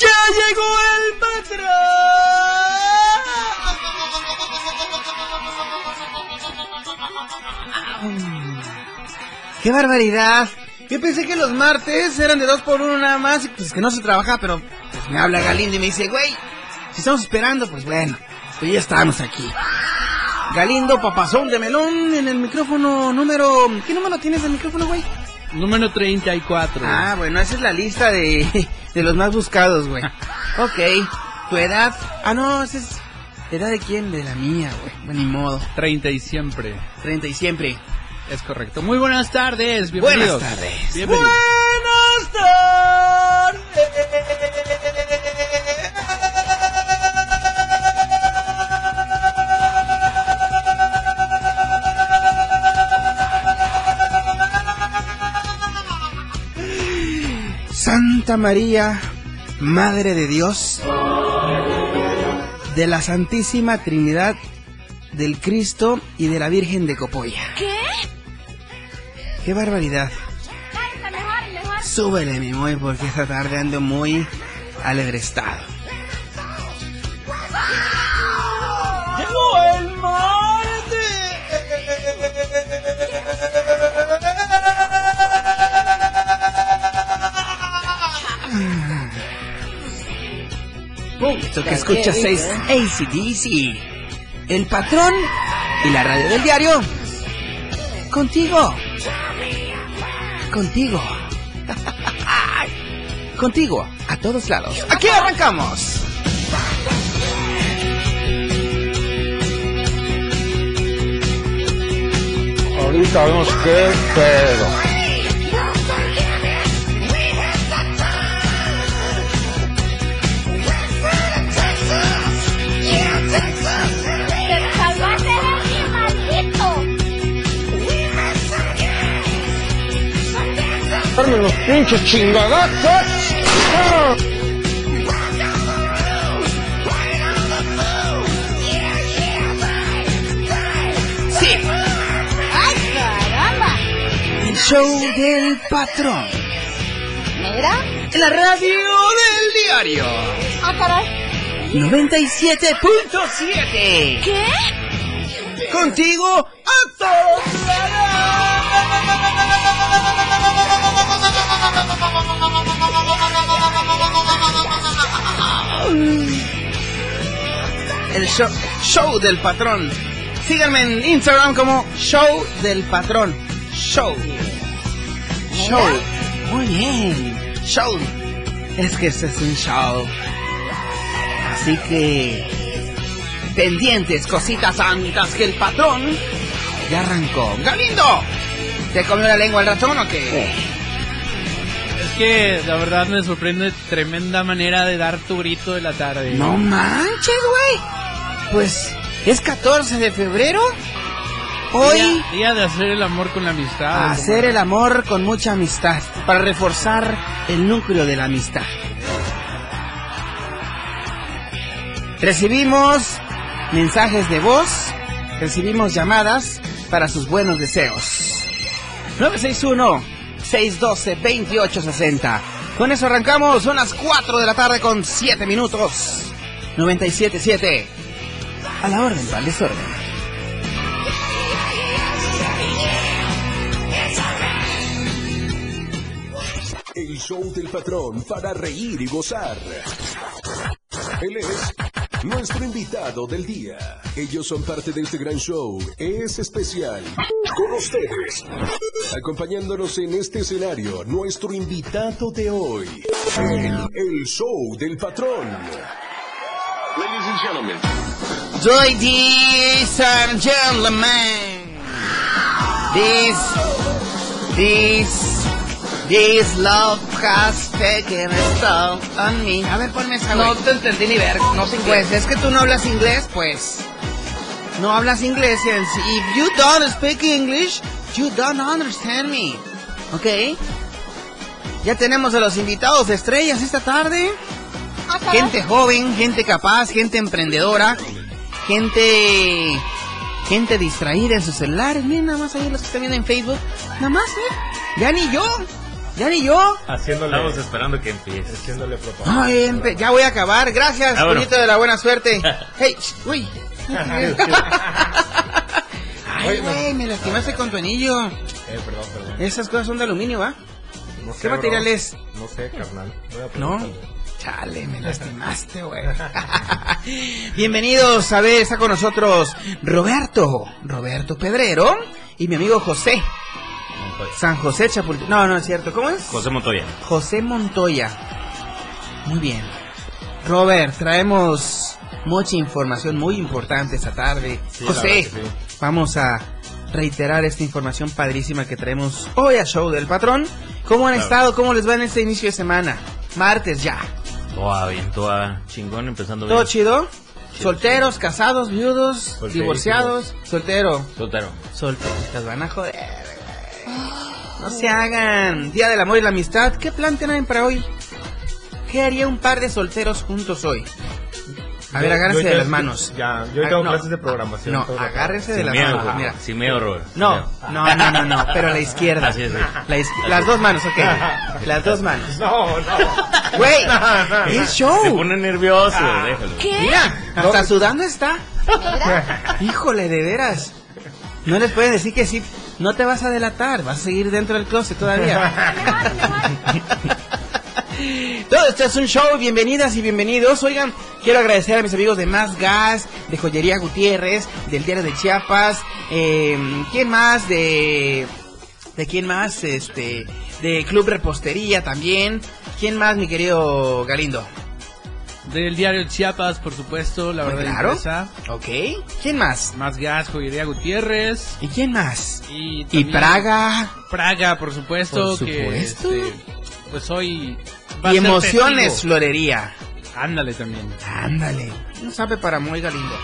¡Ya llegó el patrón! ¡Qué barbaridad! Yo pensé que los martes eran de dos por uno nada más y pues que no se trabaja, pero pues me habla Galindo y me dice, güey, si estamos esperando, pues bueno, pues ya estamos aquí. Galindo, papazón de melón, en el micrófono número... ¿Qué número tienes del micrófono, güey? Número 34. Ah, bueno, esa es la lista de, de los más buscados, güey. Ok, tu edad. Ah, no, esa es. ¿Edad de quién? De la mía, güey. Bueno, ni modo. 30 y siempre. 30 y siempre. Es correcto. Muy buenas tardes, bienvenidos. Buenas tardes. Bienvenidos. Buenas tardes. Santa María, Madre de Dios, de la Santísima Trinidad, del Cristo y de la Virgen de Copolla. ¿Qué? ¡Qué barbaridad! Cállate, mejor, mejor. Súbele, mi muy, porque esta tarde ando muy alegrestado. Esto que escuchas es ACDC, el patrón y la radio del diario. Contigo. Contigo. Contigo, a todos lados. Aquí arrancamos. Ahorita vemos qué pedo. Darme los pinches chingadazos. ¡Ah! Sí, ¡Ay, caramba! el show del patrón. ¿Negra? En la radio del diario. Ah, caray. 97.7. ¿Qué? Contigo a todos El show, show del patrón. Síganme en Instagram como show del patrón. Show. Show. Muy bien. Show. Es que este es un show. Así que pendientes, cositas santas, que el patrón ya arrancó. ¡Galindo! ¿Te comió la lengua el ratón o qué? Es que la verdad me sorprende tremenda manera de dar tu grito de la tarde. No manches, güey. Pues es 14 de febrero. Hoy Día, día de hacer el amor con la amistad. hacer el amor con mucha amistad para reforzar el núcleo de la amistad. Recibimos mensajes de voz, recibimos llamadas para sus buenos deseos. 961-612-2860. Con eso arrancamos, son las 4 de la tarde con 7 minutos. 97.7. A la orden, para el desorden. El show del patrón para reír y gozar. Él es nuestro invitado del día. Ellos son parte de este gran show. Es especial. Con ustedes. Acompañándonos en este escenario, nuestro invitado de hoy. El, el show del patrón. Ladies and gentlemen. Ladies and gentlemen, this, this, this love has taken a toll on me. A ver, ponme esa, No te entendí ni ver, no sé inglés. Pues es que tú no hablas inglés, pues. No hablas inglés. If you don't speak English, you don't understand me. ¿Ok? Ya tenemos a los invitados de estrellas esta tarde. Ah. Gente joven, gente capaz, gente emprendedora, gente gente distraída en sus celulares. Miren nada más ahí los que están viendo en Facebook. Nada más, ¿eh? Ya ni yo. Ya ni yo. Haciéndole, Estamos esperando que empiece. haciéndole propaganda. Ay, empe- ya voy a acabar. Gracias, Ah, bueno. bonito de la buena suerte. Hey, uy. Ay, güey, me lastimaste con tu anillo. Eh, perdón, perdón. Esas cosas son de aluminio, ¿va? No sé, ¿Qué bro. material es? No sé, carnal. Voy a ¿No? Chale, me lastimaste, güey. Bienvenidos, a ver, está con nosotros Roberto, Roberto Pedrero y mi amigo José. San José Chapultepec. No, no es cierto. ¿Cómo es? José Montoya. José Montoya. Muy bien. Robert, traemos mucha información muy importante esta tarde. Sí, José, sí. vamos a reiterar esta información padrísima que traemos hoy a Show del Patrón. ¿Cómo han Claro. estado? ¿Cómo les va en este inicio de semana? Martes ya. Toda bien, toda chingón, empezando ¿Todo bien. chido? Solteros, casados, viudos, Solterísimos. divorciados, soltero. Soltero. Solteros, las van a joder. No se hagan. Día del amor y la amistad. ¿Qué plan tienen para hoy? ¿Qué haría un par de solteros juntos hoy? A ver, agárrense de las manos. Ya, yo Ah, tengo no. clases de programación. No, agárrense de las miedo, manos. Mira. Sin miedo, Robert. No, no, no, no, no, pero a la izquierda. Así es, sí. La iz- las dos manos, ok. Las dos manos. No, no. Güey, es Se show. pone nervioso, Ah. déjalo. Mira, hasta sudando está. Híjole, de veras. No les pueden decir que sí. No te vas a delatar, vas a seguir dentro del closet todavía. Todo esto es un show, bienvenidas y bienvenidos. Oigan, quiero agradecer a mis amigos de Más Gas, de Joyería Gutiérrez, del Diario de Chiapas, eh, ¿quién más? De... ¿De quién más? Este, de Club Repostería también. ¿Quién más, mi querido Galindo? Del diario Chiapas, por supuesto, la verdad Claro. empresa. Ok. ¿Quién más? Más gas, joyería Gutiérrez. ¿Y quién más? Y, Praga. Praga, por supuesto. Por Que, supuesto. este, pues hoy. va a Y ser Emociones testigo. Florería. Ándale también. Ándale. No sabe para muy Galindo.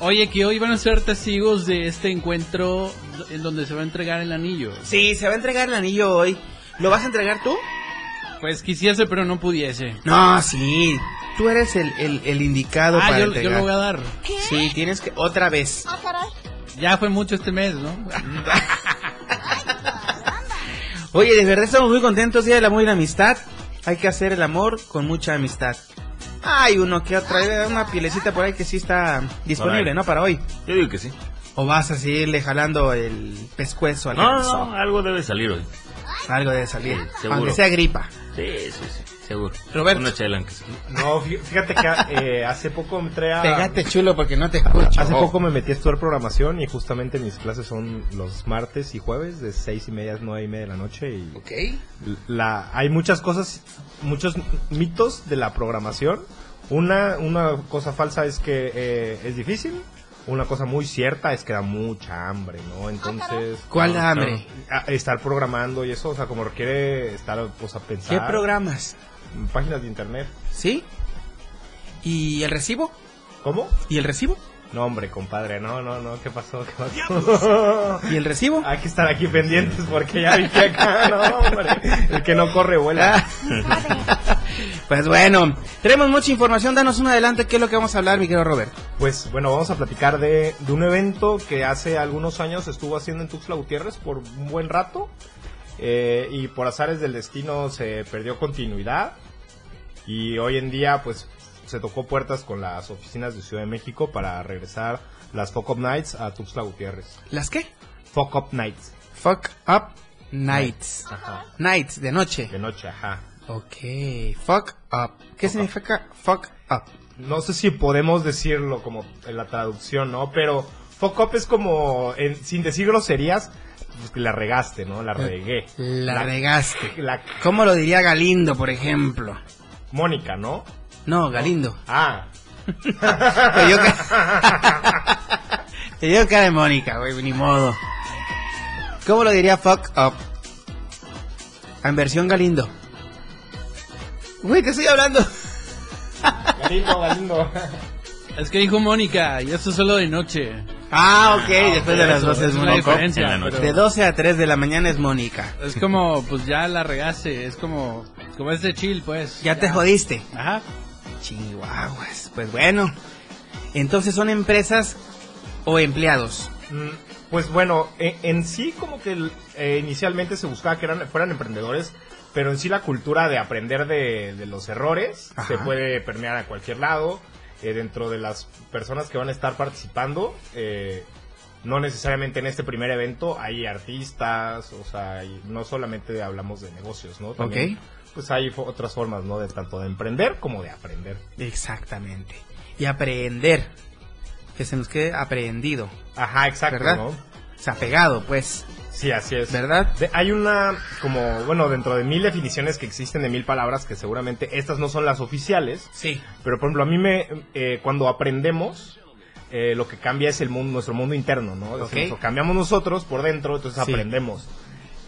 Oye, que hoy van a ser testigos de este encuentro en donde se va a entregar el anillo. Sí, se va a entregar el anillo hoy. ¿Lo vas a entregar tú? Pues quisiese, pero no pudiese. No, sí. Tú eres el, el, el indicado Ah, para yo, yo entregar. lo voy a dar. Sí, tienes que... Otra vez. Ah, caray. Ya fue mucho este mes, ¿no? Oye, de verdad estamos muy contentos. Día del amor y la amistad. Hay que hacer el amor con mucha amistad. Hay uno que otra una pielecita por ahí que sí está disponible. ¿no? Para hoy. Yo digo que sí. O vas a seguirle jalando el pescuezo al No, no, algo debe salir hoy. Algo debe salir. Sí, seguro. Aunque sea gripa. Sí, sí, sí, seguro. Roberto. Una chela aunque sea. No, fí- fíjate que eh, hace poco entré a... Pégate chulo porque no te escucho. Hace poco me metí a estudiar programación y justamente mis clases son los martes y jueves de seis y media a nueve y media de la noche y Ok. la hay muchas cosas, muchos mitos de la programación. Una, una cosa falsa es que eh, es difícil. Una cosa muy cierta es que da mucha hambre, ¿no? Entonces... ¿Cuál No, da hambre? a- estar programando y eso, o sea, como requiere estar pues a ¿Qué pensar. programas? Páginas de internet. ¿Sí? ¿Y el recibo? ¿Cómo? ¿Y el recibo? No, hombre, compadre, no, no, no, ¿qué pasó? ¿Qué pasó? ¿Y el recibo? Hay que estar aquí pendientes porque ya vi que acá, no, hombre, el que no corre vuela. Pues bueno, tenemos mucha información. Danos un adelante. ¿Qué es lo que vamos a hablar, mi querido Robert? Pues bueno, vamos a platicar de, de un evento que hace algunos años estuvo haciendo en Tuxtla Gutiérrez por un buen rato eh, y por azares del destino se perdió continuidad y hoy en día pues se tocó puertas con las oficinas de Ciudad de México para regresar las Fuck Up Nights a Tuxtla Gutiérrez. ¿Las qué? Fuck Up Nights. Fuck up nights. Ajá. Nights, de noche. De noche, ajá. Ok, fuck up. ¿Qué significa fuck up? No sé si podemos decirlo como en la traducción, ¿no? Pero fuck up es como, en- sin decir groserías, pues que la regaste, ¿no? La regué. La, regaste. La ¿Cómo lo diría Galindo, por ejemplo? Mónica, ¿no? No, Galindo. Ah. Te dio, ca- Te dio cara de Mónica, güey, ni modo. ¿Cómo lo diría fuck up? En versión Galindo. Güey, te estoy hablando. Galindo, Galindo. Es que dijo Mónica, y eso es solo de noche. Ah, ok, después de las Eso, 12 es Mónica. pero De 12 a 3 de la mañana es Mónica. Es como, pues ya la regaste, es como, como es de chill, pues. Ya te jodiste. Ajá. Chihuahuas. Pues bueno. Entonces son empresas o empleados. Mm, Pues bueno, en, en sí como que eh, inicialmente se buscaba que eran, fueran emprendedores, pero en sí la cultura de aprender de, de los errores Ajá. se puede permear a cualquier lado. Eh, dentro de las personas que van a estar participando, eh, no necesariamente en este primer evento hay artistas, o sea, no solamente hablamos de negocios, ¿no? También, Ok. Pues hay otras formas, ¿no? De tanto de emprender como de aprender. Exactamente. Y aprender. Que se nos quede aprendido. Ajá, exacto, ¿Verdad? ¿no? O sea, pegado, pues. Sí, así es. ¿Verdad? De- hay una, como, bueno, dentro de mil definiciones que existen de mil palabras, que seguramente estas no son las oficiales, Sí. pero por ejemplo, a mí me, eh, cuando aprendemos, eh, lo que cambia es el mundo, nuestro mundo interno, ¿no? Ok. Decimos, o cambiamos nosotros por dentro, entonces Sí. aprendemos.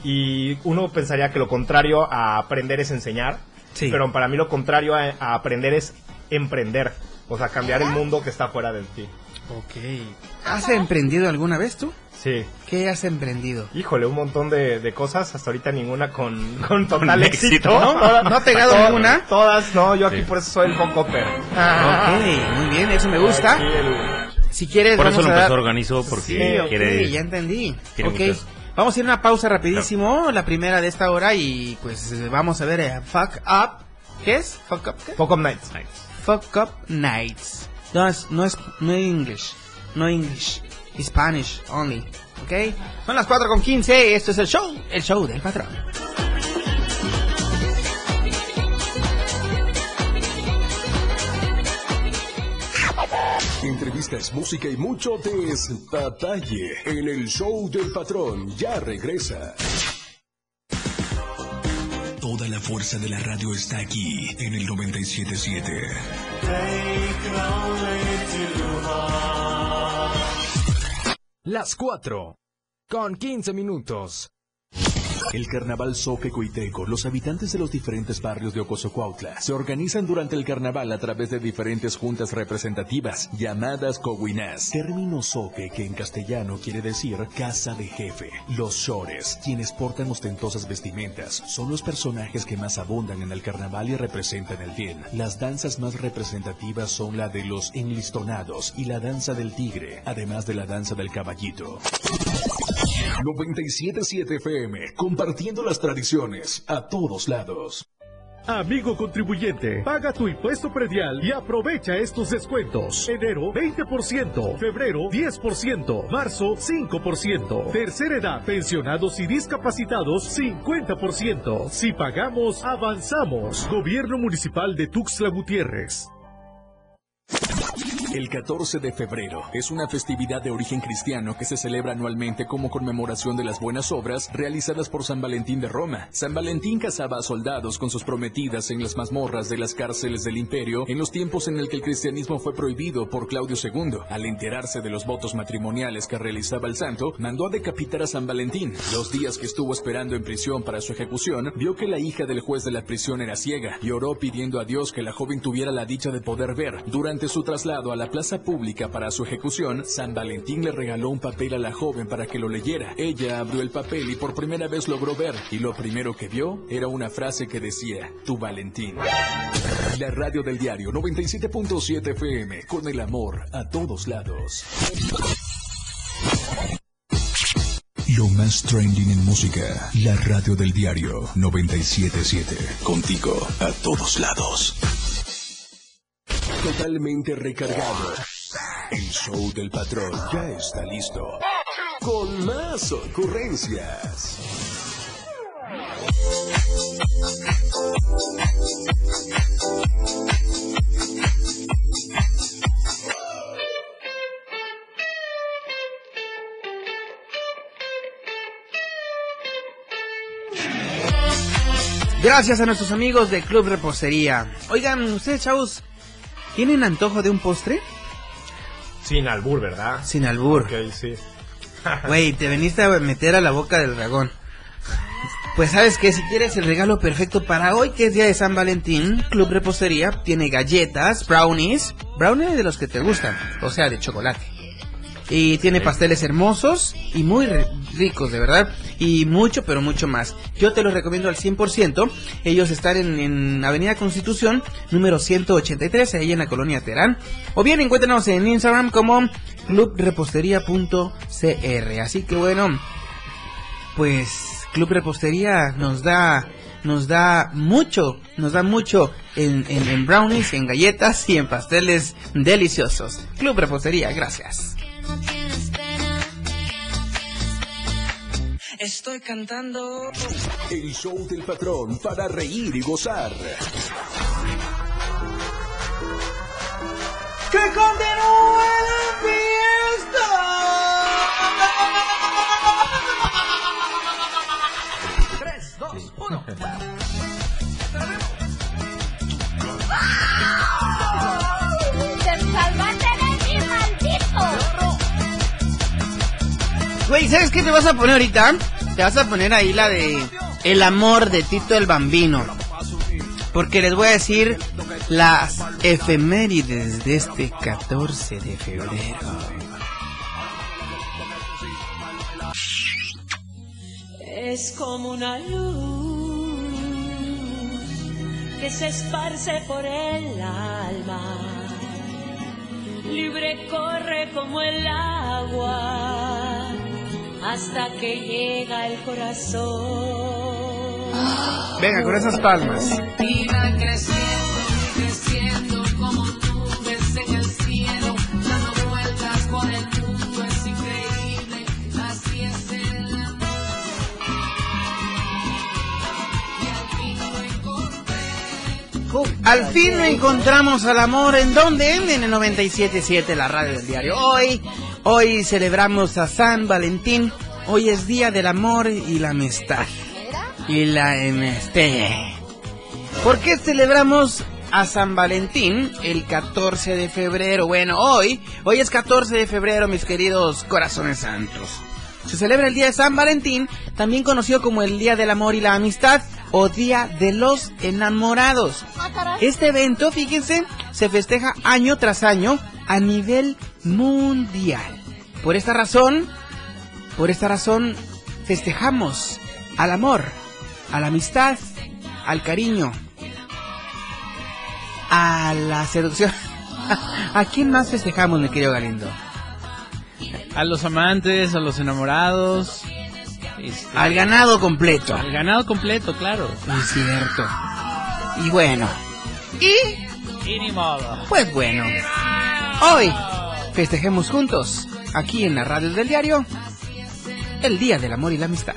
Y uno pensaría que lo contrario a aprender es enseñar, Sí. pero para mí lo contrario a, a aprender es emprender, o sea, cambiar el mundo que está fuera de ti. Ok. ¿Has emprendido alguna vez tú? Sí. ¿Qué has emprendido? Híjole, un montón de, de cosas, hasta ahorita ninguna con, con total Con éxito. éxito. ¿No? ¿No ha pegado Todas- ninguna? Todas, no, yo aquí Sí. por eso soy el Hopper. Ok, muy bien, eso me gusta. Aquí el- Si quieres, Por eso lo empezó dar... organizó Sí, porque ok, quiere. ya entendí. quiere ok, muchas- vamos a ir a una pausa rapidísimo, la primera de esta hora y pues eh, vamos a ver eh, Fuck Up. ¿Qué es? Fuck Up. ¿qué? Pocom Nights. Fuck Up Nights. No es, no es, no English, no English, Spanish only, ¿ok? Son las 4 con 15, esto es el show, el show del patrón. Entrevistas, música y mucho detalle en el show del patrón. Ya regresa. Toda la fuerza de la radio está aquí en el 977. Las 4 con 15 minutos. El carnaval Soque Coiteco, los habitantes de los diferentes barrios de Ocosocuautla se organizan durante el carnaval a través de diferentes juntas representativas llamadas coguinás. Término Soque que en castellano quiere decir casa de jefe. Los shores, quienes portan ostentosas vestimentas, son los personajes que más abundan en el carnaval y representan el bien. Las danzas más representativas son la de los enlistonados y la danza del tigre, además de la danza del caballito. 977 FM, compartiendo las tradiciones a todos lados. Amigo contribuyente, paga tu impuesto predial y aprovecha estos descuentos. Enero 20%, febrero 10%, marzo 5%, tercera edad, pensionados y discapacitados 50%. Si pagamos, avanzamos. Gobierno Municipal de Tuxtla Gutiérrez. El 14 de febrero es una festividad de origen cristiano que se celebra anualmente como conmemoración de las buenas obras realizadas por San Valentín de Roma. San Valentín casaba a soldados con sus prometidas en las mazmorras de las cárceles del imperio en los tiempos en el que el cristianismo fue prohibido por Claudio II. Al enterarse de los votos matrimoniales que realizaba el santo, mandó a decapitar a San Valentín. Los días que estuvo esperando en prisión para su ejecución, vio que la hija del juez de la prisión era ciega y oró pidiendo a Dios que la joven tuviera la dicha de poder ver. Durante su traslado a la plaza pública para su ejecución, San Valentín le regaló un papel a la joven para que lo leyera. Ella abrió el papel y por primera vez logró ver, y lo primero que vio era una frase que decía, Tu Valentín. La radio del diario 97.7 FM, con el amor a todos lados. Lo más trending en música, la radio del diario 977, contigo a todos lados. Totalmente recargado. El show del patrón ya está listo. Con más ocurrencias. Gracias a nuestros amigos de Club Repostería. Oigan, ustedes, chavos, ¿tienen antojo de un postre? Sin albur, ¿verdad? Sin albur. Ok, sí. Güey, te veniste a meter a la boca del dragón. Pues sabes que si quieres el regalo perfecto para hoy, que es día de San Valentín, Club Repostería tiene galletas, brownies, brownies de los que te gustan, o sea, de chocolate. Y tiene pasteles hermosos y muy ri- ricos, de verdad. Y mucho, pero mucho más. Yo te los recomiendo al 100%. Ellos están en, en Avenida Constitución, número 183, ahí en la colonia Terán. O bien encuéntranos en Instagram como clubrepostería.cr. Así que bueno, pues Club Repostería nos da nos da mucho, nos da mucho en, en- en brownies, en galletas y en pasteles deliciosos. Club Repostería, gracias. Estoy cantando. El show del patrón para reír y gozar. ¡Que continúe ¿sabes qué te vas a poner ahorita? Te vas a poner ahí la de El amor de Tito el Bambino. Porque les voy a decir las efemérides de este 14 de febrero. Es como una luz que se esparce por el alma. Libre corre como el agua hasta que llega el corazón. Venga, con esas palmas. Y va creciendo y creciendo como nubes en el cielo, dando vueltas por el mundo, es increíble, así es el amor. Y al fin lo encontré. Al fin lo encontramos al amor. ¿En dónde? En el 97.7, la radio del diario. Hoy, hoy celebramos a San Valentín. Hoy es Día del Amor y la Amistad. Y la amistad. ¿Por qué celebramos a San Valentín el 14 de febrero? Bueno, hoy, hoy es 14 de febrero, mis queridos corazones santos. Se celebra el Día de San Valentín, también conocido como el Día del Amor y la Amistad o Día de los Enamorados. Este evento, fíjense, se festeja año tras año a nivel mundial. Por esta razón, por esta razón, festejamos al amor, a la amistad, al cariño, a la seducción. ¿A quién más festejamos, mi querido Galindo? A los amantes, a los enamorados. este, Al ganado completo. Al ganado completo, claro. Es cierto. Y bueno. Y Y ni modo. pues bueno. Hoy festejemos juntos, aquí en la radio del diario, el Día del Amor y la Amistad.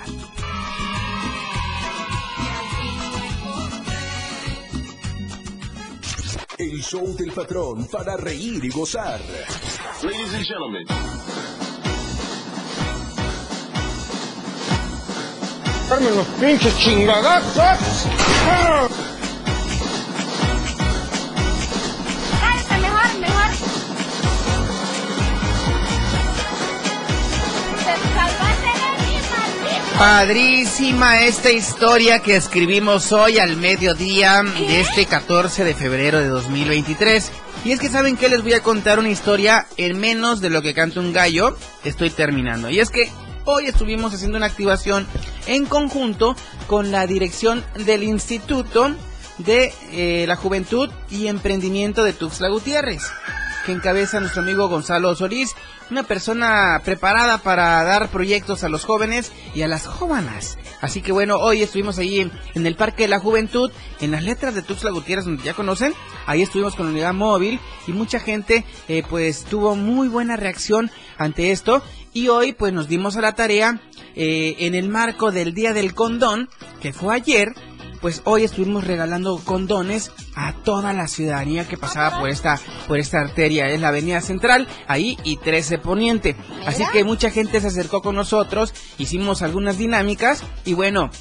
El show del patrón para reír y gozar. Ladies and gentlemen. Los pinches chingadazos. Padrísima esta historia que escribimos hoy al mediodía de este 14 de febrero de 2023. Y es que saben que les voy a contar una historia en menos de lo que canta un gallo. Estoy terminando. Y es que hoy estuvimos haciendo una activación en conjunto con la dirección del Instituto de eh, la Juventud y Emprendimiento de Tuxtla Gutiérrez que encabeza nuestro amigo Gonzalo Solís, una persona preparada para dar proyectos a los jóvenes y a las jóvenes. Así que bueno, hoy estuvimos en, en el Parque de la Juventud, en las letras de Tuxtla Gutiérrez, donde ya conocen. Ahí estuvimos con la unidad móvil y mucha gente eh, pues tuvo muy buena reacción ante esto. Y hoy pues nos dimos a la tarea eh, en el marco del Día del Condón, que fue ayer, pues hoy estuvimos regalando condones a toda la ciudadanía que pasaba por esta, por esta arteria. Es la Avenida Central, ahí y 13 Poniente. Así que mucha gente se acercó con nosotros, hicimos algunas dinámicas y bueno,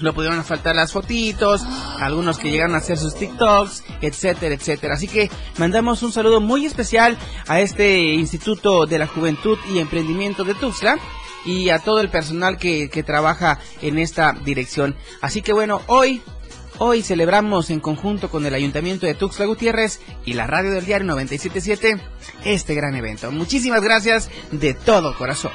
no pudieron faltar las fotitos, algunos que llegaron a hacer sus TikToks, etcétera, etcétera. Así que mandamos un saludo muy especial a este Instituto de la Juventud y Emprendimiento de Tuxtla y a todo el personal que, que trabaja en esta dirección. Así que bueno, hoy Hoy celebramos en conjunto con el Ayuntamiento de Tuxtla Gutiérrez y la radio del diario 977 este gran evento. Muchísimas gracias de todo corazón.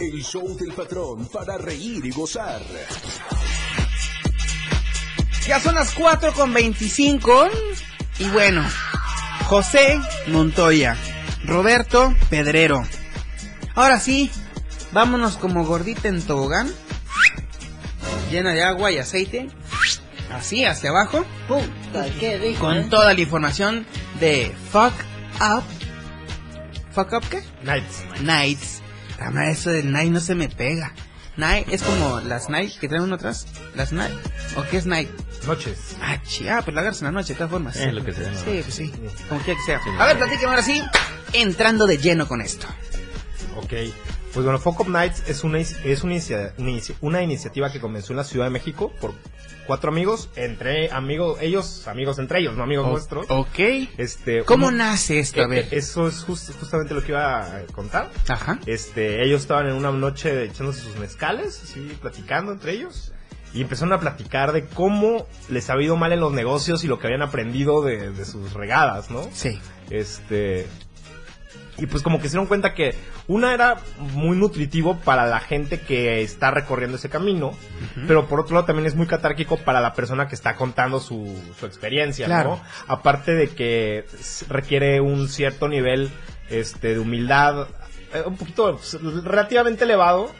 El show del patrón para reír y gozar. Ya son las 4 con 25 y bueno, José Montoya, Roberto Pedrero. Ahora sí, vámonos como gordita en tobogán, llena de agua y aceite, así hacia abajo, Puta, qué rico. con ¿eh? toda la información de Fuck Up. ¿Fuck Up qué? Nights. Nights. La madre, eso del night no se me pega. Night es como las night que traen uno atrás. Las night. ¿O qué es night? Noches. Ah, chi- ah, pues la agarras en la noche, de todas formas. Es lo que sea. Sí, pues sí. Como quiera que sea. Sí, A ver, platíqueme ahora sí. Entrando de lleno con esto. Ok. Pues bueno, Folk Up Nights es una, es una, inicia- una inici- una iniciativa que comenzó en la Ciudad de México por cuatro amigos, entre amigos, ellos, amigos entre ellos, no amigos O- nuestros. Ok. Este, ¿Cómo uno- nace esto? A Eh, ver. eh, Eso es just- justamente lo que iba a contar. Ajá. Este, ellos estaban en una noche echándose sus mezcales, así platicando entre ellos. Y empezaron a platicar de cómo les había ido mal en los negocios y lo que habían aprendido de, de sus regadas, ¿no? Sí. Este. Y pues como que se dieron cuenta que una era muy nutritivo para la gente que está recorriendo ese camino, pero por otro lado también es muy catárquico para la persona que está contando su, su experiencia, Claro. ¿no? Aparte de que requiere un cierto nivel este, de humildad, eh, un poquito pues, relativamente elevado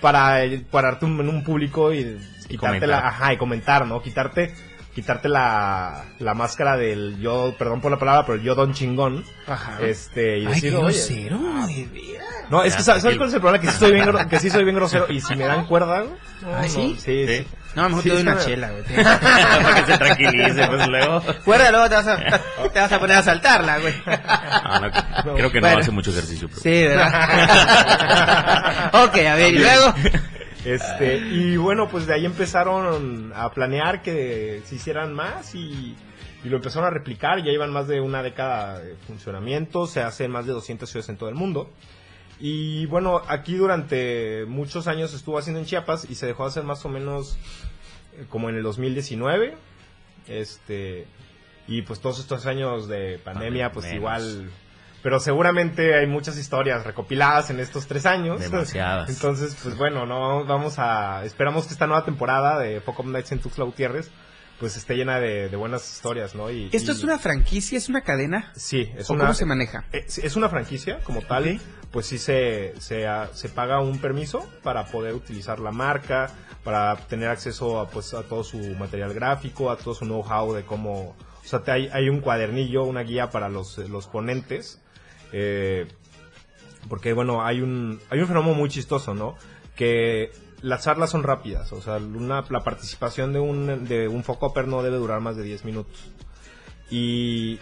para eh, pararte en un público y quitarte la, ajá, y comentar, ¿no? Quitarte quitarte la, la máscara del yo, perdón por la palabra, pero yo don chingón. Ajá. Este, y Ay, decir, qué oye, grosero, veras. no, es que ¿sabes, ¿sabes tranquilo. cuál es el problema? Que sí soy bien, gro- que sí soy bien grosero y si me dan cuerda, güey, no, ¿Ah, no, sí? sí, sí. No, mejor Sí, te doy una chela, güey. Para que se tranquilice, pues luego. Fuera, luego te vas, a, te vas a poner a saltarla, güey. Ah, no, creo que no Bueno. hace mucho ejercicio. Pero... Sí, ¿verdad? ok, a ver, y luego. Este, y bueno, pues de ahí empezaron a planear que se hicieran más y, y lo empezaron a replicar. Ya llevan más de una década de funcionamiento, se hace en más de 200 ciudades en todo el mundo. Y bueno, aquí durante muchos años estuvo haciendo en Chiapas y se dejó de hacer más o menos eh, como en el 2019. Este, y pues todos estos años de pandemia, pues Menos. igual. Pero seguramente hay muchas historias recopiladas en estos tres años. Demasiadas. Entonces, pues bueno, no vamos a. Esperamos que esta nueva temporada de Focus Nights en Tuxtla Gutiérrez, pues esté llena de, de buenas historias, ¿no? Y, ¿Esto y- es una franquicia? ¿Es una cadena? Sí, es ¿O una. cómo se maneja? Es, es una franquicia como tal. Ok. Pues sí se, se, se paga un permiso para poder utilizar la marca, para tener acceso a, pues, a todo su material gráfico, a todo su know-how de cómo. O sea, te- hay, hay un cuadernillo, una guía para los, los ponentes. Eh, porque, bueno, hay un, hay un fenómeno muy chistoso, ¿no? Que las charlas son rápidas. O sea, una, la participación de un, de un focoper no debe durar más de 10 minutos. Y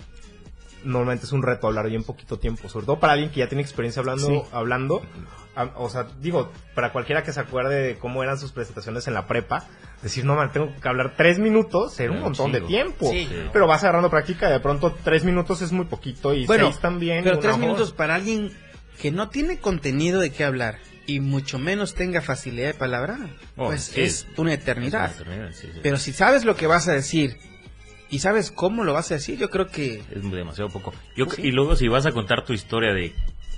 normalmente es un reto hablar bien poquito tiempo, sobre todo para alguien que ya tiene experiencia hablando, Sí. hablando, a- o sea, digo, para cualquiera que se acuerde de cómo eran sus presentaciones en la prepa, decir, no man, tengo que hablar tres minutos, era un montón de tiempo, Sí. pero vas agarrando práctica y de pronto tres minutos es muy poquito y Bueno, seis también. Pero tres minutos para alguien que no tiene contenido de qué hablar y mucho menos tenga facilidad de palabra, Oh, pues sí. es una eternidad. Es una eternidad, sí, sí. Pero si sabes lo que vas a decir y sabes cómo lo vas a decir, yo creo que Es demasiado poco. Yo, Sí. Y luego si vas a contar tu historia de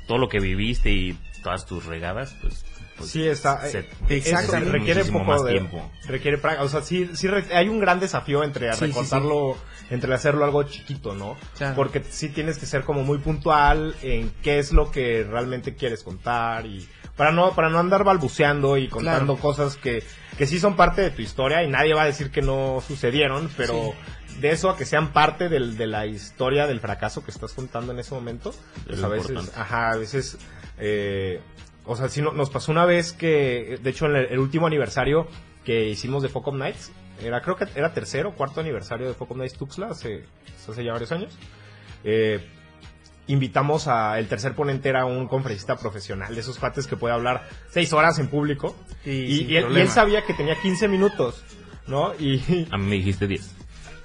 todo lo que viviste y todas tus regadas, pues... pues, Sí, está. se- eh, eso requiere muchísimo poco más de tiempo. Requiere práctica. O sea, sí, sí re- hay un gran desafío entre Sí, sí, recortarlo, entre hacerlo algo chiquito, ¿no? Claro. Porque sí tienes que ser como muy puntual en qué es lo que realmente quieres contar y para no para no andar balbuceando y contando Claro. cosas que que sí son parte de tu historia y nadie va a decir que no sucedieron, pero de eso a que sean parte del, de la historia del fracaso que estás contando en ese momento, pues Es a veces, importante. ajá, a veces eh, o sea, sí no- nos pasó una vez que, de hecho, en el, el último aniversario que hicimos de Focus Nights, era creo que era tercero o cuarto aniversario de Focus Nights Tuxtla, hace, hace ya varios años. Eh, invitamos a el tercer ponente era un conferencista profesional de esos cuates que puede hablar seis horas en público y, él, y él problema. sabía que tenía 15 minutos, ¿no? Y A mí me dijiste 10.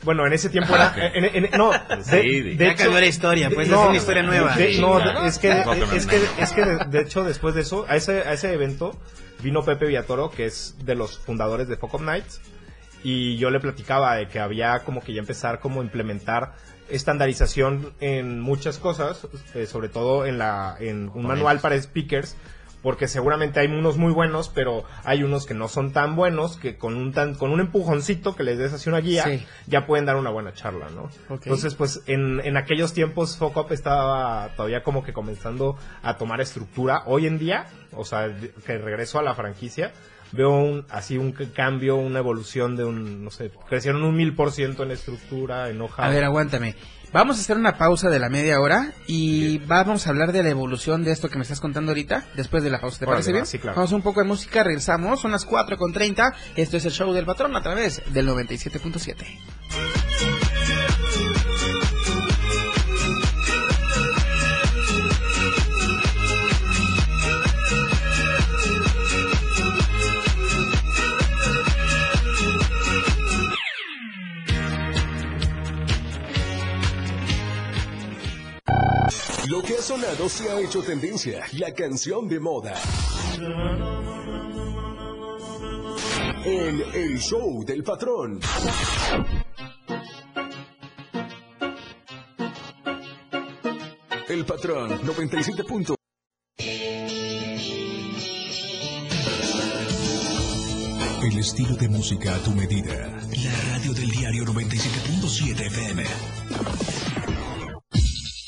bueno, en ese tiempo era. Ok. en- en- no, Sí, de- Ya cambió la historia, pues, es una historia nueva. de- no, de- es que, no es que, es que de, de hecho, después de eso, a ese, a ese evento vino Pepe Villatoro, que es de los fundadores de Focus Nights. Y yo le platicaba de que había como que ya empezar como a implementar estandarización en muchas cosas, eh, sobre todo en la en un manual para speakers, porque seguramente hay unos muy buenos, pero hay unos que no son tan buenos que con un tan con un empujoncito que les des así una guía Sí. ya pueden dar una buena charla, ¿no? Entonces, pues en, en aquellos tiempos Focop estaba todavía como que comenzando a tomar estructura. Hoy en día, o sea, que regreso a la franquicia, veo un, así un cambio, una evolución de un, no sé, crecieron un mil por ciento en estructura, en hoja. A ver, aguántame. Vamos a hacer una pausa de la media hora y vamos a hablar de la evolución de esto que me estás contando ahorita, después de la pausa. ¿Te Órale, parece bien? sí, claro. Vamos a un poco de música, regresamos, son las 4 con 30. Esto es el show del patrón a través del 97.7. Lo que ha sonado se ha hecho tendencia, la canción de moda. En el show del patrón. El patrón 97 puntos. El estilo de música a tu medida. La radio del diario 97.7 FM.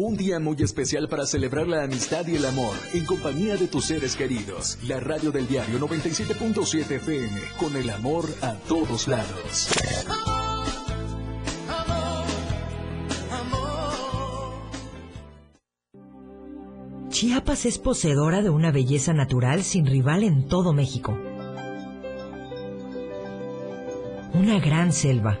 Un día muy especial para celebrar la amistad y el amor en compañía de tus seres queridos. La radio del diario 97.7 FM con el amor a todos lados. Chiapas es poseedora de una belleza natural sin rival en todo México. Una gran selva,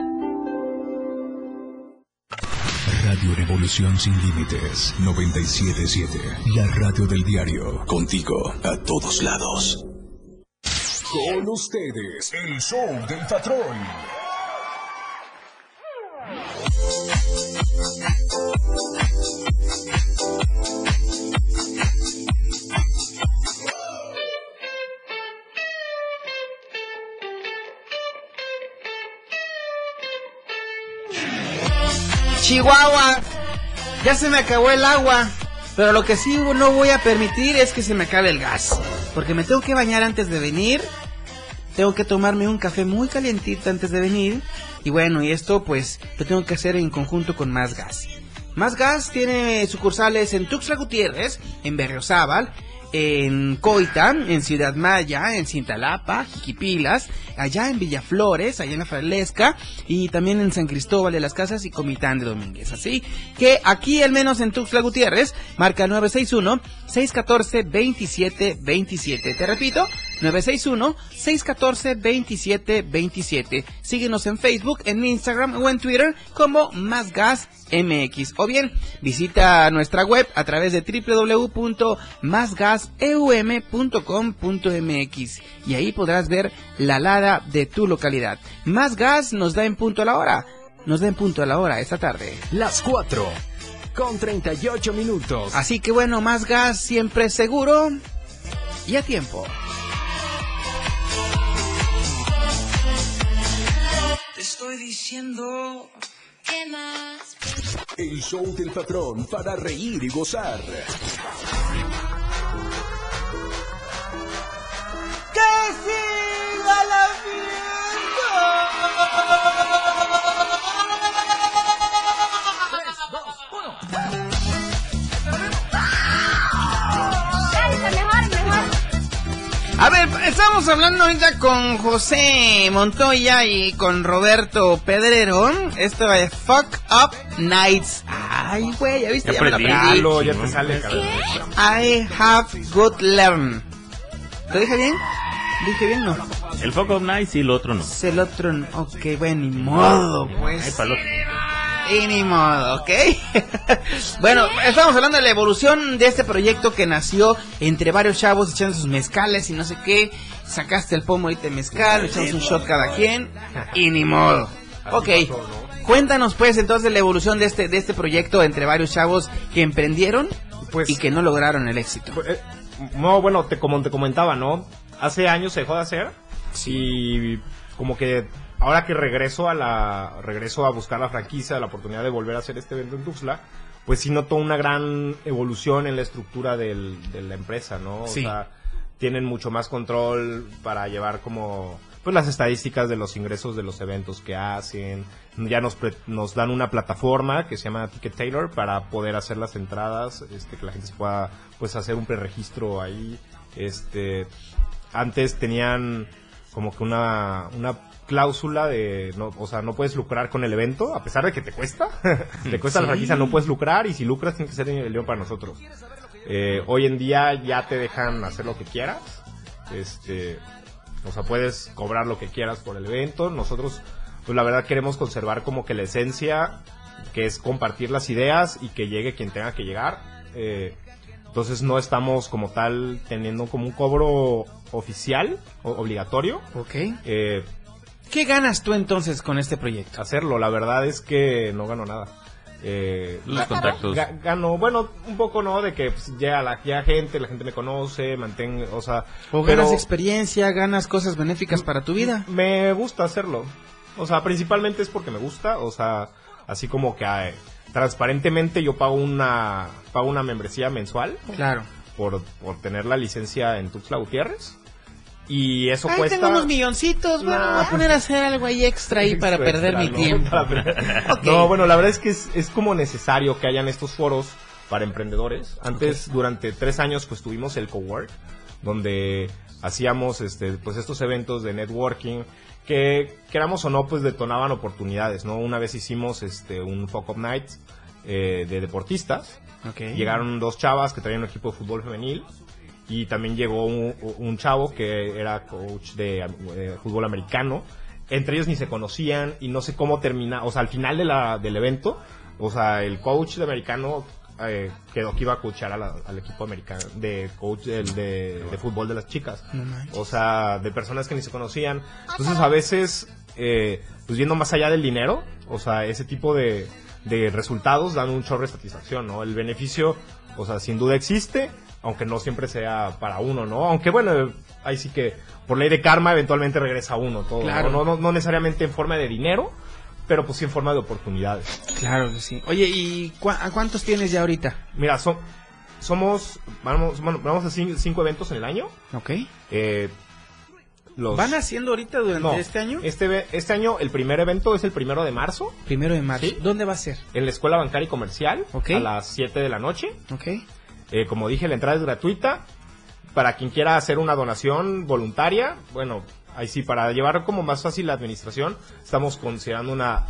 Radio Revolución sin límites 977. La radio del diario. Contigo a todos lados. Con ustedes, el show del patrón. Chihuahua, ya se me acabó el agua. Pero lo que sí no voy a permitir es que se me acabe el gas. Porque me tengo que bañar antes de venir. Tengo que tomarme un café muy calientito antes de venir. Y bueno, y esto pues lo tengo que hacer en conjunto con Más Gas. Más Gas tiene sucursales en Tuxtla Gutiérrez, en Berriozábal, en Coita, en Ciudad Maya, en Cintalapa, Jiquipilas, allá en Villaflores, allá en la Fralesca, y también en San Cristóbal de las Casas y Comitán de Domínguez. Así que aquí, al menos en Tuxtla Gutiérrez, marca 961-614-2727. Te repito, 961-614-2727. Síguenos en Facebook, en Instagram o en Twitter como Más Gas MX. O bien, visita nuestra web a través de www.másgaseum.com.mx y ahí podrás ver la lada de tu localidad. Más gas nos da en punto a la hora. Nos da en punto a la hora esta tarde. Las 4 con 38 minutos. Así que bueno, más gas siempre seguro y a tiempo. Te estoy diciendo. ¿Qué más? El show del patrón para reír y gozar. ¡Que siga la A ver, estamos hablando ahorita con José Montoya y con Roberto Pedrerón. Esto es Fuck Up Nights. Ay, güey, ¿ya viste? Ya Ya, me la aprendí. ya te sale. I have good learn. ¿Lo dije bien? ¿Dije bien no? El Fuck Up Night y el otro no. El otro no. Ok, bueno, ni modo, pues. Ay, palo- Y ni modo, ¿ok? bueno, estamos hablando de la evolución de este proyecto que nació entre varios chavos echando sus mezcales y no sé qué. Sacaste el pomo ahorita de mezcal, echamos un shot cada quien y ni modo. Ok, cuéntanos pues entonces la evolución de este, de este proyecto entre varios chavos que emprendieron y que no lograron el éxito. Eh, No, bueno, te, como te comentaba, ¿no? Hace años se dejó de hacer. Y como que ahora que regreso a la regreso a buscar la franquicia, la oportunidad de volver a hacer este evento en Tuxtla, pues sí noto una gran evolución en la estructura del- de la empresa, ¿no? O Sí. sea, tienen mucho más control para llevar como pues las estadísticas de los ingresos de los eventos que hacen. Ya nos, pre- nos dan una plataforma que se llama Ticket Taylor para poder hacer las entradas, este, que la gente se pueda pues hacer un preregistro ahí. Este, antes tenían como que una, una cláusula de, no, o sea, no puedes lucrar con el evento, a pesar de que te cuesta, te cuesta la franquicia, no puedes lucrar y si lucras tiene que ser el león para nosotros. Eh, hoy en día ya te dejan hacer lo que quieras, este, o sea, puedes cobrar lo que quieras por el evento, nosotros, pues la verdad queremos conservar como que la esencia, que es compartir las ideas y que llegue quien tenga que llegar, eh, entonces no estamos como tal teniendo como un cobro oficial o obligatorio. Ok. Eh, ¿Qué ganas tú entonces con este proyecto? Hacerlo, la verdad es que no gano nada. Eh, Los contactos. ga- gano, bueno, un poco no, de que pues, llega la llega gente, la gente me conoce, mantengo, o sea... O pero ganas experiencia, ganas cosas benéficas para tu vida. Me gusta hacerlo. O sea, principalmente es porque me gusta, o sea, así como que eh, transparentemente yo pago una pago una membresía mensual. Claro. Por, por tener la licencia en Tuxtla Gutiérrez. Y eso Ay, cuesta... tengo unos milloncitos, bueno, Nah, voy a poner a hacer algo ahí extra ahí para Extra, perder mi ¿no? tiempo. Para perder- No, bueno, la verdad es que es, es como necesario que hayan estos foros para emprendedores. Antes, durante tres años, pues tuvimos el Cowork, donde hacíamos este, pues estos eventos de networking que, queramos o no, pues detonaban oportunidades, ¿no? Una vez hicimos este, un Fuck Up Night eh, de deportistas. Ok. Llegaron dos chavas que traían un equipo de fútbol femenil y también llegó un, un chavo que era coach de eh, fútbol americano. Entre ellos ni se conocían y no sé cómo terminar, o sea, al final de la, del evento, o sea, el coach de americano eh, quedó que iba a coachar a la- al equipo americano, de coach del- de, de fútbol de las chicas. O sea, de personas que ni se conocían. Entonces, a veces, eh, pues viendo más allá del dinero, o sea, ese tipo de, de resultados dan un chorro de satisfacción, ¿no? El beneficio, o sea, sin duda existe, aunque no siempre sea para uno, ¿no? Aunque bueno, ahí sí que por ley de karma eventualmente regresa a uno todo, ¿no? Claro. no, no, no necesariamente en forma de dinero, pero pues sí en forma de oportunidades. Claro que sí. Oye, ¿y cua- a cuántos tienes ya ahorita? Mira, son, somos, vamos, vamos a cin- cinco eventos en el año. Ok. Eh, los- ¿Van haciendo ahorita durante No, este año? Este, este año el primer evento es el primero de marzo. Primero de marzo. Sí. ¿Dónde va a ser? En la Escuela Bancaria y Comercial. Ok. A las 7 de la noche. Ok. Eh, como dije, la entrada es gratuita. Para quien quiera hacer una donación voluntaria, bueno, ahí sí, para llevar como más fácil la administración, estamos considerando una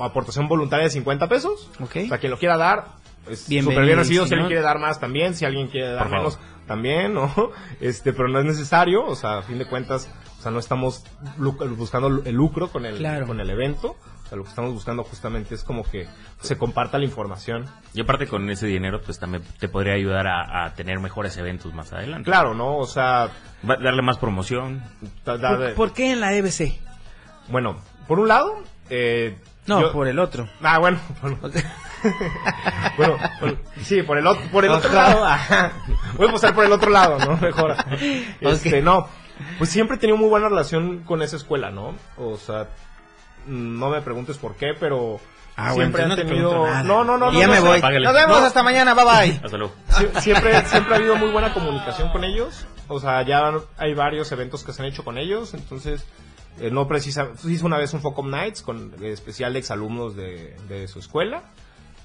aportación voluntaria de 50 pesos. Ok. O sea, quien lo quiera dar, es Bienvenido, súper bien recibido. Si alguien quiere dar más también, si alguien quiere dar Por favor. menos también, ¿no? Este, pero no es necesario, o sea, a fin de cuentas, o sea, no estamos buscando el lucro con el, Claro. con el evento. O sea, lo que estamos buscando justamente es como que se comparta la información. Y aparte con ese dinero, pues también te podría ayudar a, a tener mejores eventos más adelante. Claro, ¿no? O sea, Va- darle más promoción. da- da- ¿Por, por qué en la EBC? Bueno, por un lado, eh, No, yo- por el otro. Ah, bueno, sí, por el otro, por el otro lado, ajá. voy a pasar por el otro lado, ¿no? Mejor. Este, no, pues siempre he tenido muy buena relación con esa escuela, ¿no? O sea, no me preguntes por qué, pero Ah, bueno, siempre entonces han tenido, no, no, no, no, ya no, me no, voy. apáguele. Nos vemos No. hasta mañana, bye bye. Hasta luego. Sie- siempre, siempre ha habido muy buena comunicación con ellos. O sea, ya hay varios eventos que se han hecho con ellos. Entonces, eh, no precisa. Hizo una vez un Focom Nights con eh, especial de exalumnos de, de su escuela.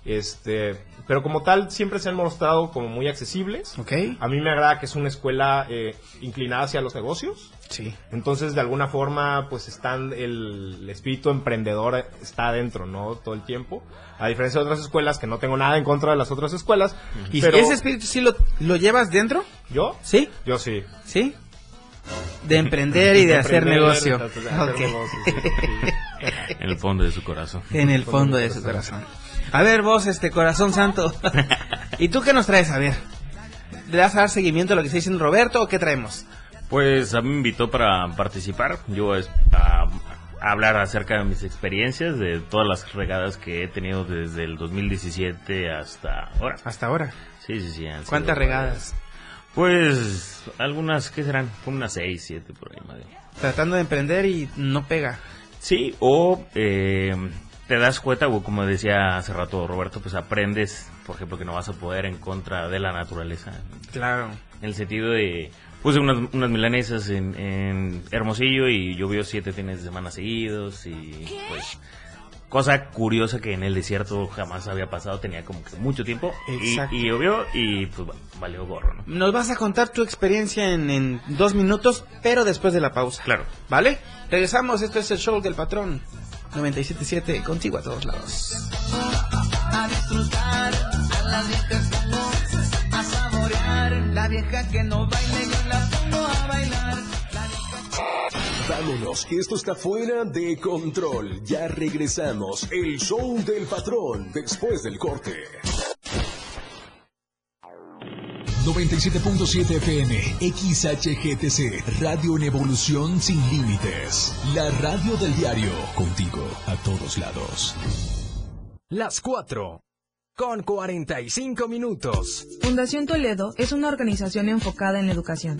Este, pero como tal, siempre se han mostrado como muy accesibles. Ok. A mí me agrada que es una escuela eh, inclinada hacia los negocios. Sí. Entonces, de alguna forma, pues están el, el espíritu emprendedor está adentro, ¿no? Todo el tiempo. A diferencia de otras escuelas, que no tengo nada en contra de las otras escuelas. ¿Y pero ese espíritu sí lo, lo llevas dentro? ¿Yo? ¿Sí? Yo sí. ¿Sí? De emprender y de, hacer negocio. de hacer- de hacer Ok. negocio, sí, sí. En el fondo de su corazón. En el fondo de su corazón. A ver, vos, este corazón santo. ¿Y tú qué nos traes? A ver. ¿Le das a dar seguimiento a lo que está diciendo Roberto o qué traemos? Pues a mí me invitó para participar. Yo es, a, a hablar acerca de mis experiencias, de todas las regadas que he tenido desde el 2017 hasta ahora. Hasta ahora. Sí, sí, sí. ¿Cuántas regadas? Pues algunas, ¿qué serán? Como unas 6, 7 por ahí, madre. Tratando de emprender y no pega. Sí, o eh, te das cuenta, o como decía hace rato Roberto, pues aprendes, por ejemplo, que no vas a poder en contra de la naturaleza. Claro. En el sentido de, puse unas, unas milanesas en, en Hermosillo y llovió siete fines de semana seguidos y pues cosa curiosa que en el desierto jamás había pasado, tenía como que mucho tiempo y, Exacto. y llovió y pues valió gorro, ¿no? Nos vas a contar tu experiencia en, en dos minutos, pero después de la pausa. Claro. ¿Vale? Regresamos, esto es el show del patrón. 97.7, contigo a todos lados. a disfrutar a las viejas a saborear la vieja que no baile yo la pongo a bailar Vámonos, que esto está fuera de control. Ya regresamos. El show del patrón después del corte. 97.7 FM, XHGTC, Radio en Evolución Sin Límites. La radio del diario, contigo a todos lados. Las 4. Con 45 minutos. Fundación Toledo es una organización enfocada en la educación.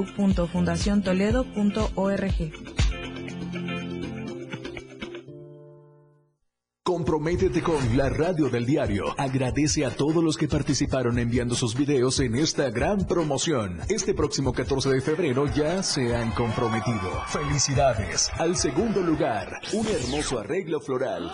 www.fundaciontoledo.org. Comprométete con la radio del diario. Agradece a todos los que participaron enviando sus videos en esta gran promoción. Este próximo 14 de febrero ya se han comprometido. Felicidades. Al segundo lugar, un hermoso arreglo floral.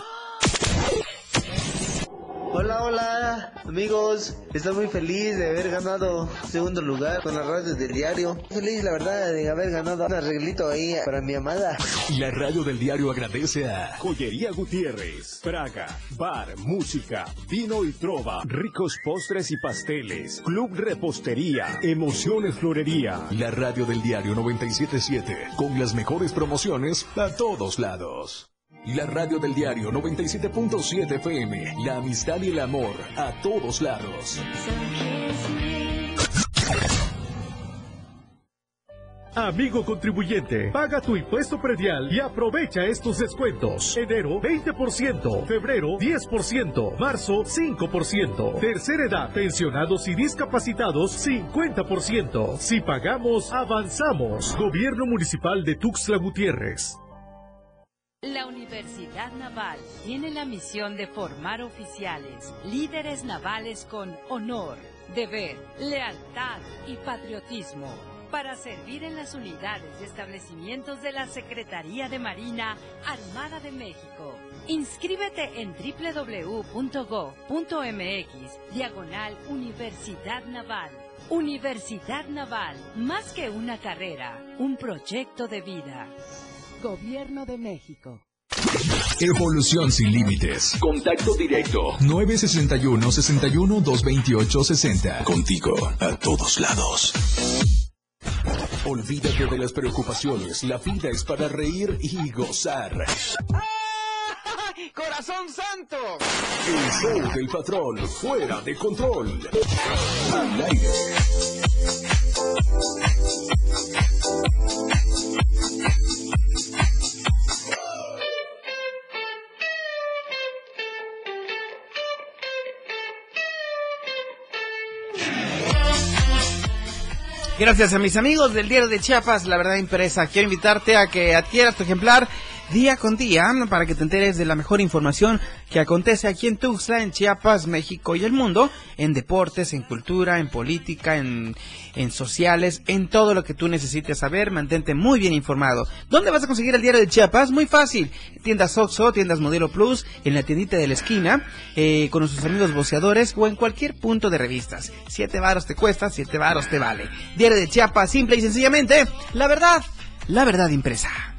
Hola, hola, amigos. Estoy muy feliz de haber ganado segundo lugar con las radios del diario. Feliz, la verdad, de haber ganado un arreglito ahí para mi amada. La radio del diario agradece a Joyería Gutiérrez, Praga, bar, música, vino y trova, ricos postres y pasteles, Club Repostería, Emociones Florería. la radio del diario 977 con las mejores promociones a todos lados. La radio del diario 97.7 FM. La amistad y el amor a todos lados. Amigo contribuyente, paga tu impuesto predial y aprovecha estos descuentos. Enero 20%, febrero 10%, marzo 5%, tercera edad, pensionados y discapacitados 50%. Si pagamos, avanzamos. Gobierno Municipal de Tuxtla Gutiérrez. La Universidad Naval tiene la misión de formar oficiales, líderes navales con honor, deber, lealtad y patriotismo para servir en las unidades y establecimientos de la Secretaría de Marina Armada de México. Inscríbete en www.go.mx, diagonal Universidad Naval. Universidad Naval, más que una carrera, un proyecto de vida. Gobierno de México. Evolución sin límites. Contacto directo. 961 61 228 60. Contigo a todos lados. Olvídate de las preocupaciones. La vida es para reír y gozar. ¡Corazón santo! El show del patrón fuera de control. Al aire. Gracias a mis amigos del Diario de Chiapas, La Verdad Impresa. Quiero invitarte a que adquieras tu ejemplar día con día para que te enteres de la mejor información que acontece aquí en Tuxtla, en Chiapas, México y el mundo, en deportes, en cultura, en política, en, en sociales, en todo lo que tú necesites saber. Mantente muy bien informado. ¿Dónde vas a conseguir el Diario de Chiapas? Muy fácil. Tiendas Oxxo, tiendas Modelo Plus, en la tiendita de la esquina, eh, con nuestros amigos boceadores o en cualquier punto de revistas. Siete varos te cuesta, siete varos te vale. Diario de Chiapas, simple y sencillamente, la verdad, la verdad impresa.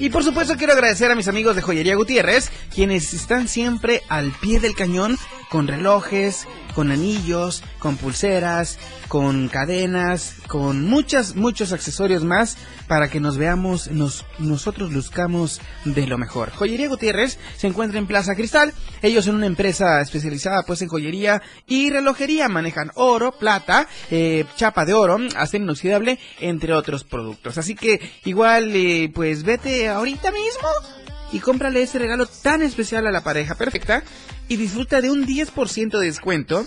Y por supuesto quiero agradecer a mis amigos de Joyería Gutiérrez, quienes están siempre al pie del cañón con relojes, con anillos, con pulseras, con cadenas, con muchas, muchos accesorios más para que nos veamos, nos, nosotros luzcamos de lo mejor. Joyería Gutiérrez se encuentra en Plaza Cristal. Ellos son una empresa especializada pues en joyería y relojería. Manejan oro, plata, eh, chapa de oro, acero inoxidable, entre otros productos. Así que igual, eh, pues vete ahorita mismo y cómprale ese regalo tan especial a la pareja perfecta y disfruta de un 10% de descuento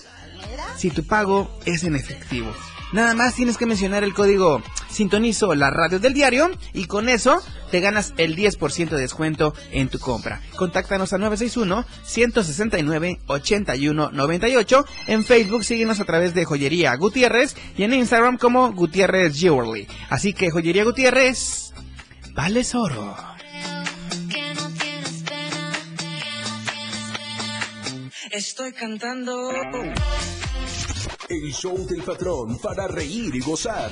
si tu pago es en efectivo. Nada más tienes que mencionar el código Sintonizo la radio del diario y con eso te ganas el 10% de descuento en tu compra. Contáctanos al 961-169-8198. En Facebook síguenos a través de Joyería Gutiérrez y en Instagram como Gutiérrez Jewelry. Así que Joyería Gutiérrez, vales oro. Estoy cantando. El show del patrón para reír y gozar.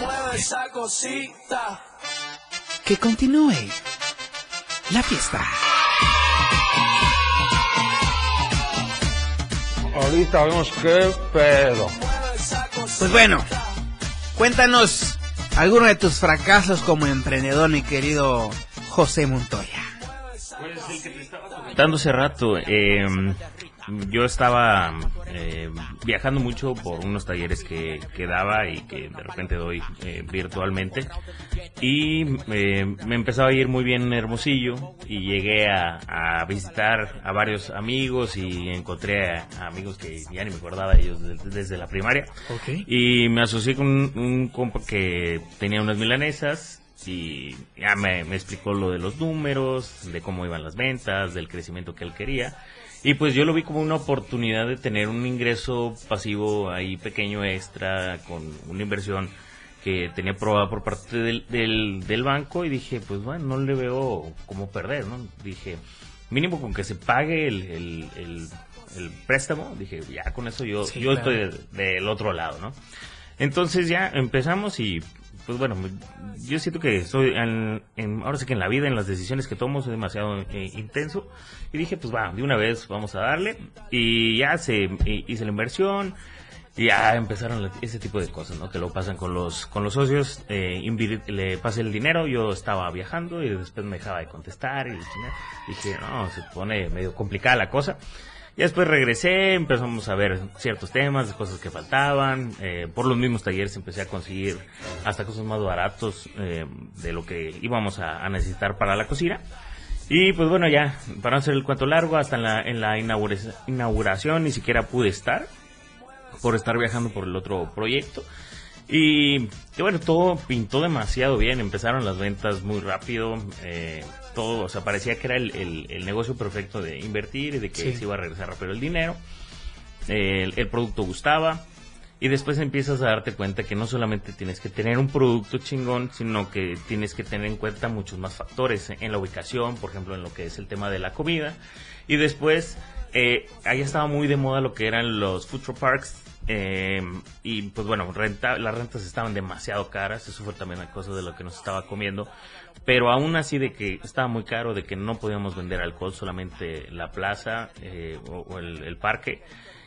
Mueve esa cosita. Que continúe la fiesta. Ahorita vemos qué pedo. Pues bueno, cuéntanos alguno de tus fracasos como emprendedor, mi querido José Montoya. Comentando hace rato, eh, yo estaba eh, viajando mucho por unos talleres que, que daba y que de repente doy eh, virtualmente. Y eh, me empezaba a ir muy bien en Hermosillo y llegué a, a visitar a varios amigos y encontré a, a amigos que ya ni me acordaba de ellos de- desde la primaria. Y me asocié con un, un compa que tenía unas milanesas y ya me, me explicó lo de los números, de cómo iban las ventas, del crecimiento que él quería. Y pues yo lo vi como una oportunidad de tener un ingreso pasivo ahí pequeño extra con una inversión que tenía aprobada por parte del, del, del banco y dije, pues bueno, no le veo cómo perder, ¿no? Dije, mínimo con que se pague el, el, el, el préstamo, dije, ya con eso yo, Sí, yo claro. estoy de- del otro lado, ¿no? Entonces ya empezamos y pues bueno, yo siento que soy, en, en- ahora sí que en la vida, en las decisiones que tomo, soy demasiado eh, intenso. Y dije, pues va, de una vez vamos a darle. Y ya se hi- hice la inversión. Y ya empezaron ese tipo de cosas, ¿no? Que lo pasan con los, con los socios. Eh, le pasé el dinero, yo estaba viajando y después me dejaba de contestar. Y dije, no, se pone medio complicada la cosa. Y después regresé, empezamos a ver ciertos temas, cosas que faltaban. eh, por los mismos talleres empecé a conseguir hasta cosas más baratos eh, de lo que íbamos a, necesitar para la cocina. Y pues bueno, ya, para no hacer el cuento largo, hasta en la, en la inaugura- inauguración ni siquiera pude estar por estar viajando por el otro proyecto. Y, y bueno, todo pintó demasiado bien, empezaron las ventas muy rápido, eh, todo, o sea, parecía que era el, el- el negocio perfecto de invertir y de que Sí. se iba a regresar rápido el dinero. El, el producto gustaba. Y después empiezas a darte cuenta que no solamente tienes que tener un producto chingón, sino que tienes que tener en cuenta muchos más factores en la ubicación, por ejemplo, en lo que es el tema de la comida. Y después, eh, ahí estaba muy de moda lo que eran los truck parks. eh, y pues bueno, renta, las rentas estaban demasiado caras. Eso fue también la cosa de lo que nos estaba comiendo. Pero aún así de que estaba muy caro, de que no podíamos vender alcohol, solamente la plaza eh, o, el, parque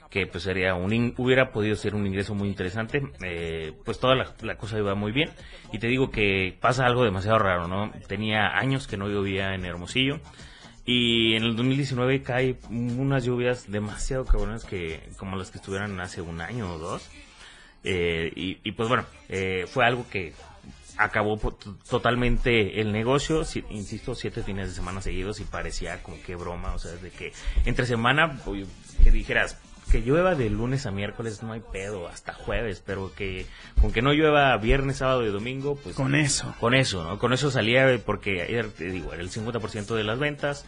que pues sería un hubiera podido ser un ingreso muy interesante eh, pues toda la, la cosa iba muy bien. Y te digo que pasa algo demasiado raro no tenía años que no llovía en Hermosillo y en el 2019 cae unas lluvias demasiado cabronas que como las que estuvieran hace un año o dos Eh, y, y, pues bueno eh, fue algo que acabó totalmente el negocio, si- insisto, siete fines de semana seguidos y parecía como que broma, o sea, de que entre semana, que dijeras, que llueva de lunes a miércoles no hay pedo, hasta jueves, pero que con que no llueva viernes, sábado y domingo, pues... Con eso. Con eso, ¿no? Con eso salía eh, porque ayer, te digo, era el 50% de las ventas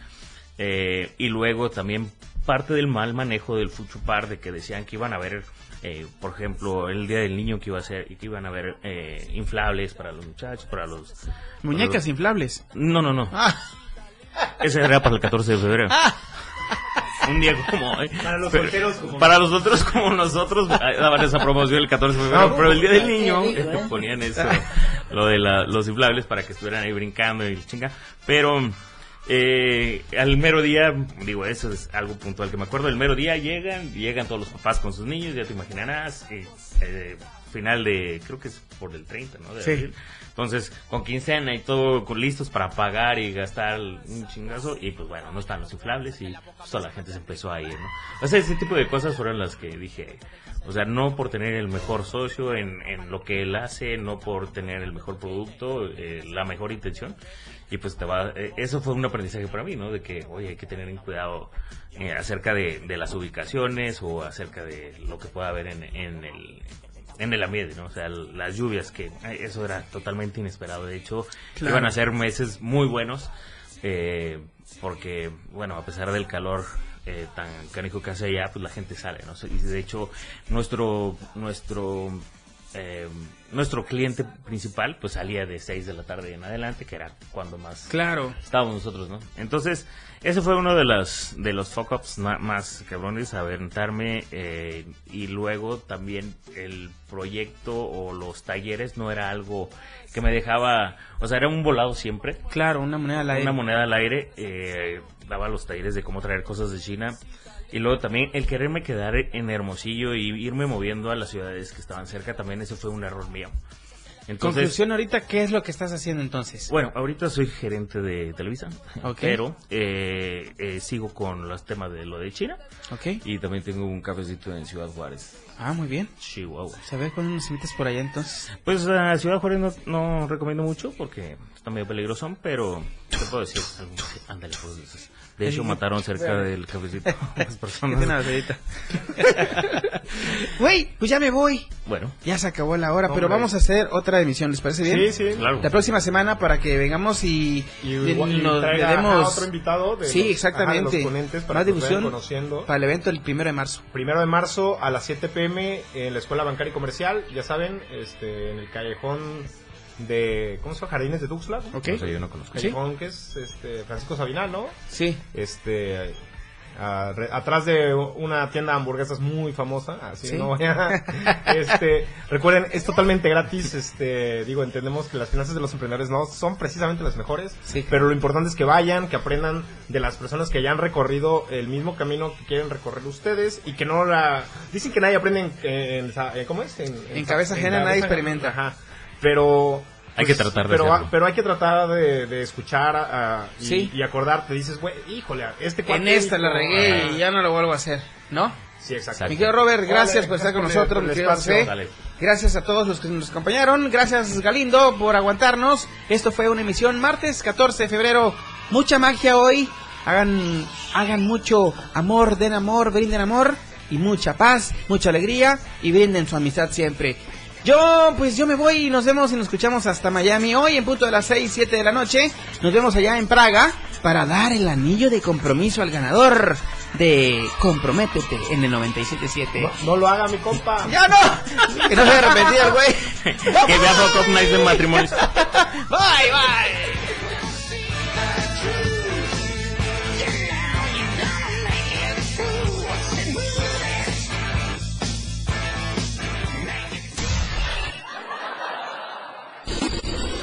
eh, y luego también parte del mal manejo del Fuchu Par de que decían que iban a haber, eh, por ejemplo, el Día del Niño que iba a ser y que iban a haber eh, inflables para los muchachos, para los... para Muñecas los- inflables. No, no, no. Ah. Ese era para el 14 de febrero. Un día como hoy. Para los Pero- solteros como- Para los otros como nosotros daban esa promoción el 14 de febrero, No, pero el día del niño eh, ¿eh? ponían eso, lo de la- los inflables para que estuvieran ahí brincando y chinga. Pero eh, al mero día, digo, eso es algo puntual que me acuerdo, el mero día llegan, llegan todos los papás con sus niños, ya te imaginarás, eh, eh, final de, creo que es por el 30, ¿no? De Sí. abril. Entonces, con quincena y todo con- listos para pagar y gastar un chingazo, y pues bueno, no están los inflables y pues, toda la gente se empezó a ir, ¿no? O sea, ese tipo de cosas fueron las que dije, o sea, no por tener el mejor socio en, en lo que él hace, no por tener el mejor producto, eh, la mejor intención, y pues te va, eh, eso fue un aprendizaje para mí, ¿no? De que, oye, hay que tener en cuidado eh, acerca de, de las ubicaciones o acerca de lo que pueda haber en, en el en el ambiente, ¿no? O sea, las lluvias, que eso era totalmente inesperado. De hecho, Claro. iban a ser meses muy buenos, eh, porque, bueno, a pesar del calor eh, tan canijo que hace allá, pues la gente sale, ¿no? Y de hecho, nuestro, nuestro, eh, nuestro cliente principal, pues salía de 6 de la tarde en adelante, que era cuando más Claro. estábamos nosotros, ¿no? Entonces, ese fue uno de los, de los fuck-ups más cabrones, aventarme, eh, y luego también el proyecto o los talleres no era algo que me dejaba, o sea, era un volado siempre. Claro, una moneda al aire. Una moneda al aire, eh, daba los talleres de cómo traer cosas de China. Y luego también el quererme quedar en Hermosillo y irme moviendo a las ciudades que estaban cerca, también ese fue un error mío. Entonces, Conclusión ahorita, ¿qué es lo que estás haciendo entonces? bueno, ahorita soy gerente de Televisa, Ok. pero eh, eh, sigo con los temas de lo de China. Ok. Y también tengo un cafecito en Ciudad Juárez, Ah, muy bien. Chihuahua. Se ve cuando nos invitas por allá entonces. Pues a Ciudad Juárez no, no recomiendo mucho porque está medio peligroso, pero te puedo decir, ándale, pues, de hecho mataron cerca del cafecito a las personas. Güey, pues ya me voy. Bueno. Ya se acabó la hora, pero vamos a hacer otra emisión, ¿les parece bien? Sí, sí. Claro. La próxima semana para que vengamos y, nos demos... a otro invitado de sí, los- exactamente. ajá, de los ponentes para Más difusión conociendo. para el evento el primero de marzo. Primero de marzo a las 7 pm en la Escuela Bancaria y Comercial, ya saben, este, en el callejón de, ¿cómo se llama? Jardines de Tuxtla. Ok. No sé, yo no conozco. Callejón que es este, Francisco Sabinal, ¿no? Sí. Este, a- re- atrás de una tienda de hamburguesas muy famosa, así Sí. no este, recuerden, es totalmente gratis, este, digo, entendemos que las finanzas de los emprendedores no son precisamente las mejores, pero lo importante es que vayan, que aprendan de las personas que ya han recorrido el mismo camino que quieren recorrer ustedes y que no la, dicen que nadie aprende en, en- en- ¿cómo es? En, En cabeza ajena nadie experimenta. Ajá, pero Hay que tratar de pero, hacerlo. pero hay que tratar de, de escuchar a- a- y, Sí. y acordarte. Dices, güey, híjole, este En esta la regué Ajá. y ya no lo vuelvo a hacer, ¿no? Sí, exacto. Mi querido Robert, gracias por estar con Por el- nosotros, el. Gracias a todos los que nos acompañaron. Gracias, Galindo, por aguantarnos. Esto fue una emisión martes 14 de febrero. Mucha magia hoy. Hagan, hagan mucho amor, den amor, brinden amor. Y mucha paz, mucha alegría. Y brinden su amistad siempre. Yo, pues yo me voy y nos vemos y nos escuchamos hasta Miami hoy en punto de las 6, 7 de la noche. Nos vemos allá en Praga para dar el anillo de compromiso al ganador de Comprométete en el 97.7. No, no lo haga mi compa. ¡Ya no! que no se arrepentido el güey. que vea Top Night de matrimonios. Bye, bye.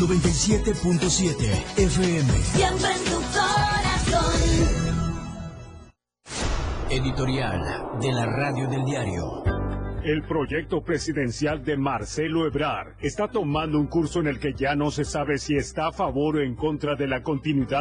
97.7 FM. Siempre en tu corazón. Editorial de la Radio del Diario. El proyecto presidencial de Marcelo Ebrard está tomando un curso en el que ya no se sabe si está a favor o en contra de la continuidad